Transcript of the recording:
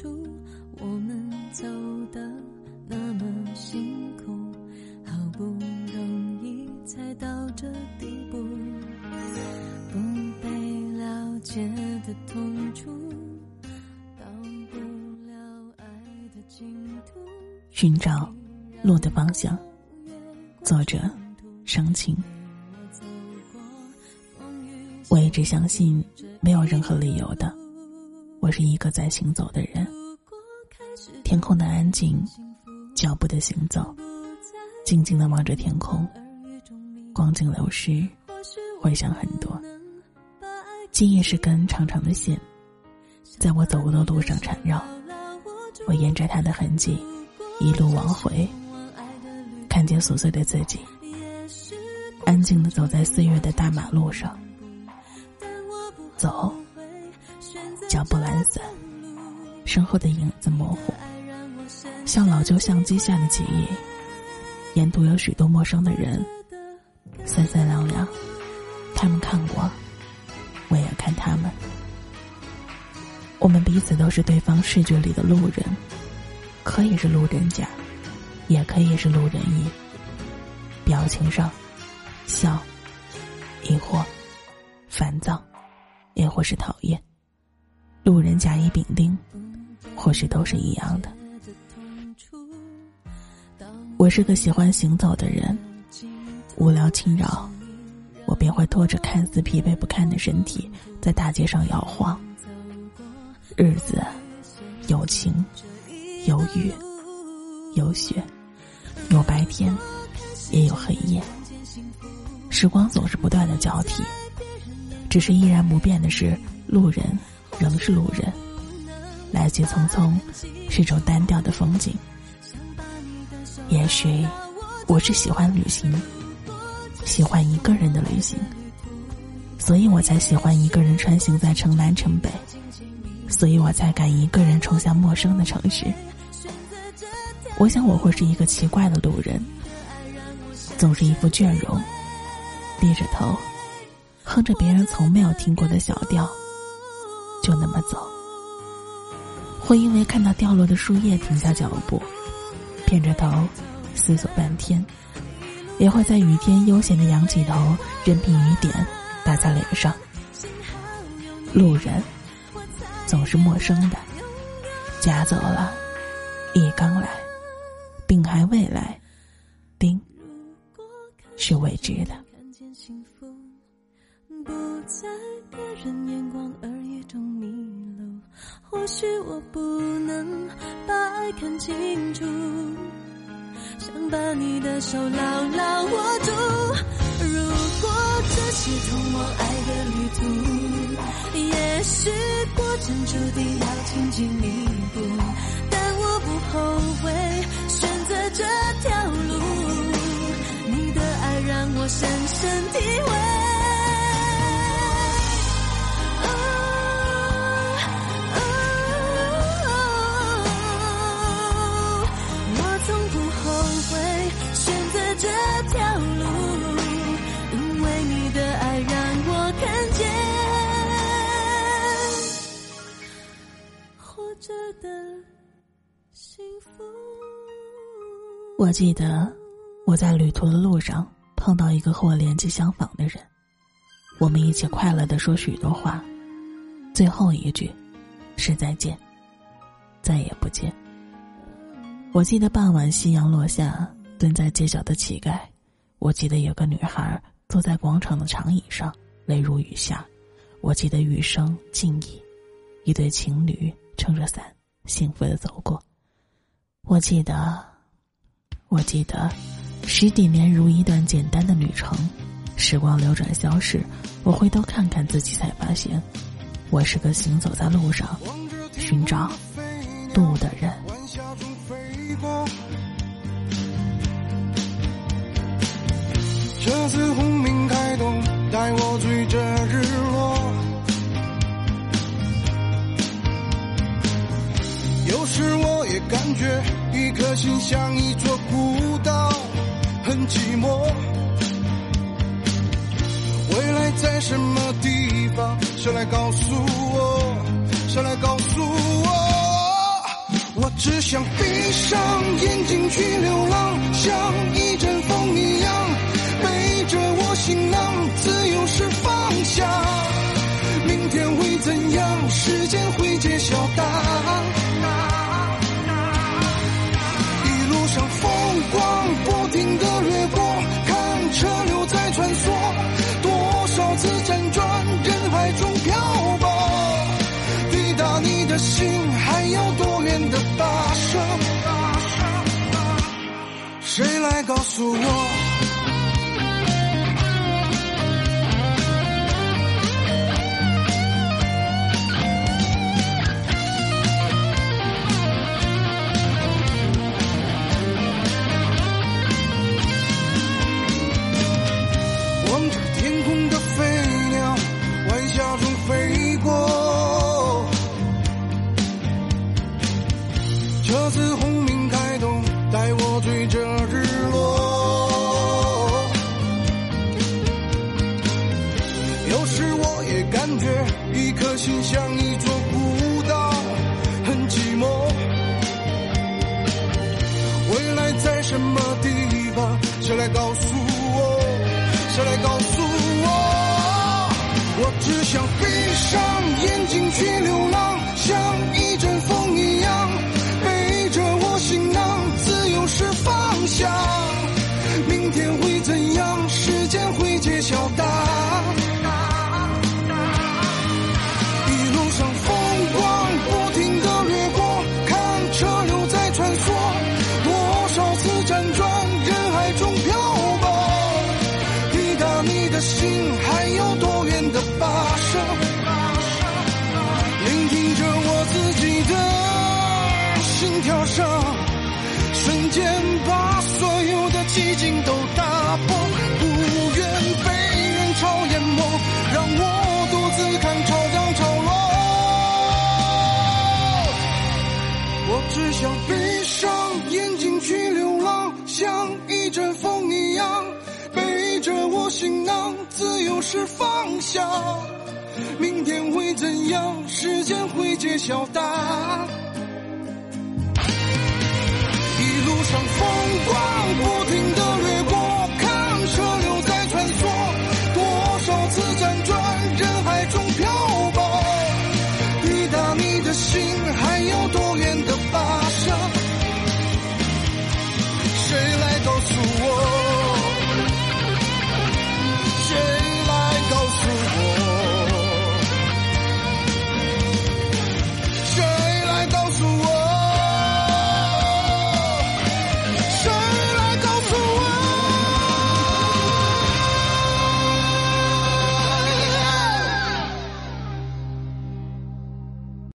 感触，我们走的那么辛苦，好不容易才到这地步，不被了解的痛楚，到不了爱的尽头。寻找路的方向，作者：伤情。我一直相信，没有任何理由的，我是一个在行走的人。天空的安静，脚步的行走，静静的望着天空，光景流逝，回想很多。记忆是根长长的线，在我走过的路上缠绕。我沿着它的痕迹，一路往回，看见琐碎的自己，安静的走在岁月的大马路上。走，脚步懒散，身后的影子模糊，像老旧相机下的记忆。沿途有许多陌生的人，三三两两，他们看过，我也看他们。我们彼此都是对方视觉里的路人，可以是路人甲，也可以是路人乙。表情上，笑，疑惑，烦躁。也或是讨厌，路人甲乙丙丁，或许都是一样的。我是个喜欢行走的人，无聊侵扰，我便会拖着看似疲惫不堪的身体，在大街上摇晃。日子有晴，有雨，有雪，有白天，也有黑夜。时光总是不断的交替。只是依然不变的是，路人仍是路人，来去匆匆，是种单调的风景。也许我是喜欢旅行，喜欢一个人的旅行，所以我才喜欢一个人穿行在城南城北，所以我才敢一个人冲向陌生的城市。我想我会是一个奇怪的路人，总是一副倦容，低着头。哼着别人从没有听过的小调，就那么走。会因为看到掉落的树叶停下脚步，偏着头思索半天；也会在雨天悠闲的仰起头，任凭雨点打在脸上。路人总是陌生的，甲走了，乙刚来，丙还未来，丁是未知的。不在别人眼光耳语中迷路，或许我不能把爱看清楚，想把你的手牢牢握住。如果这是通往爱的旅途，也许过程注定要荆棘密布，但我不后悔我记得我在旅途的路上碰到一个和我年纪相仿的人，我们一起快乐的说许多话，最后一句是再见，再也不见。我记得傍晚夕阳落下，蹲在街角的乞丐。我记得有个女孩坐在广场的长椅上，泪如雨下。我记得雨声静谧，一对情侣撑着伞，幸福的走过。我记得。我记得，十几年如一段简单的旅程，时光流转消逝，我回头看看自己，才发现，我是个行走在路上，寻找路的人。这次轰鸣开动，带我追着日落。有时我也感觉一颗心像谁来告诉我？谁来告诉我？我只想闭上眼睛去流浪，像一阵风一样，背着我行囊，自由是方向。明天会怎样？时间会揭晓答案。还要多远的跋涉？谁来告诉我？心像一座孤岛，很寂寞。未来在什么地方？谁来告诉我？谁来告诉我？我只想闭上眼睛去流浪，像一阵风一样，背着我行囊，自由是方向。明天会是方向。明天会怎样？时间会揭晓答案。一路上风光过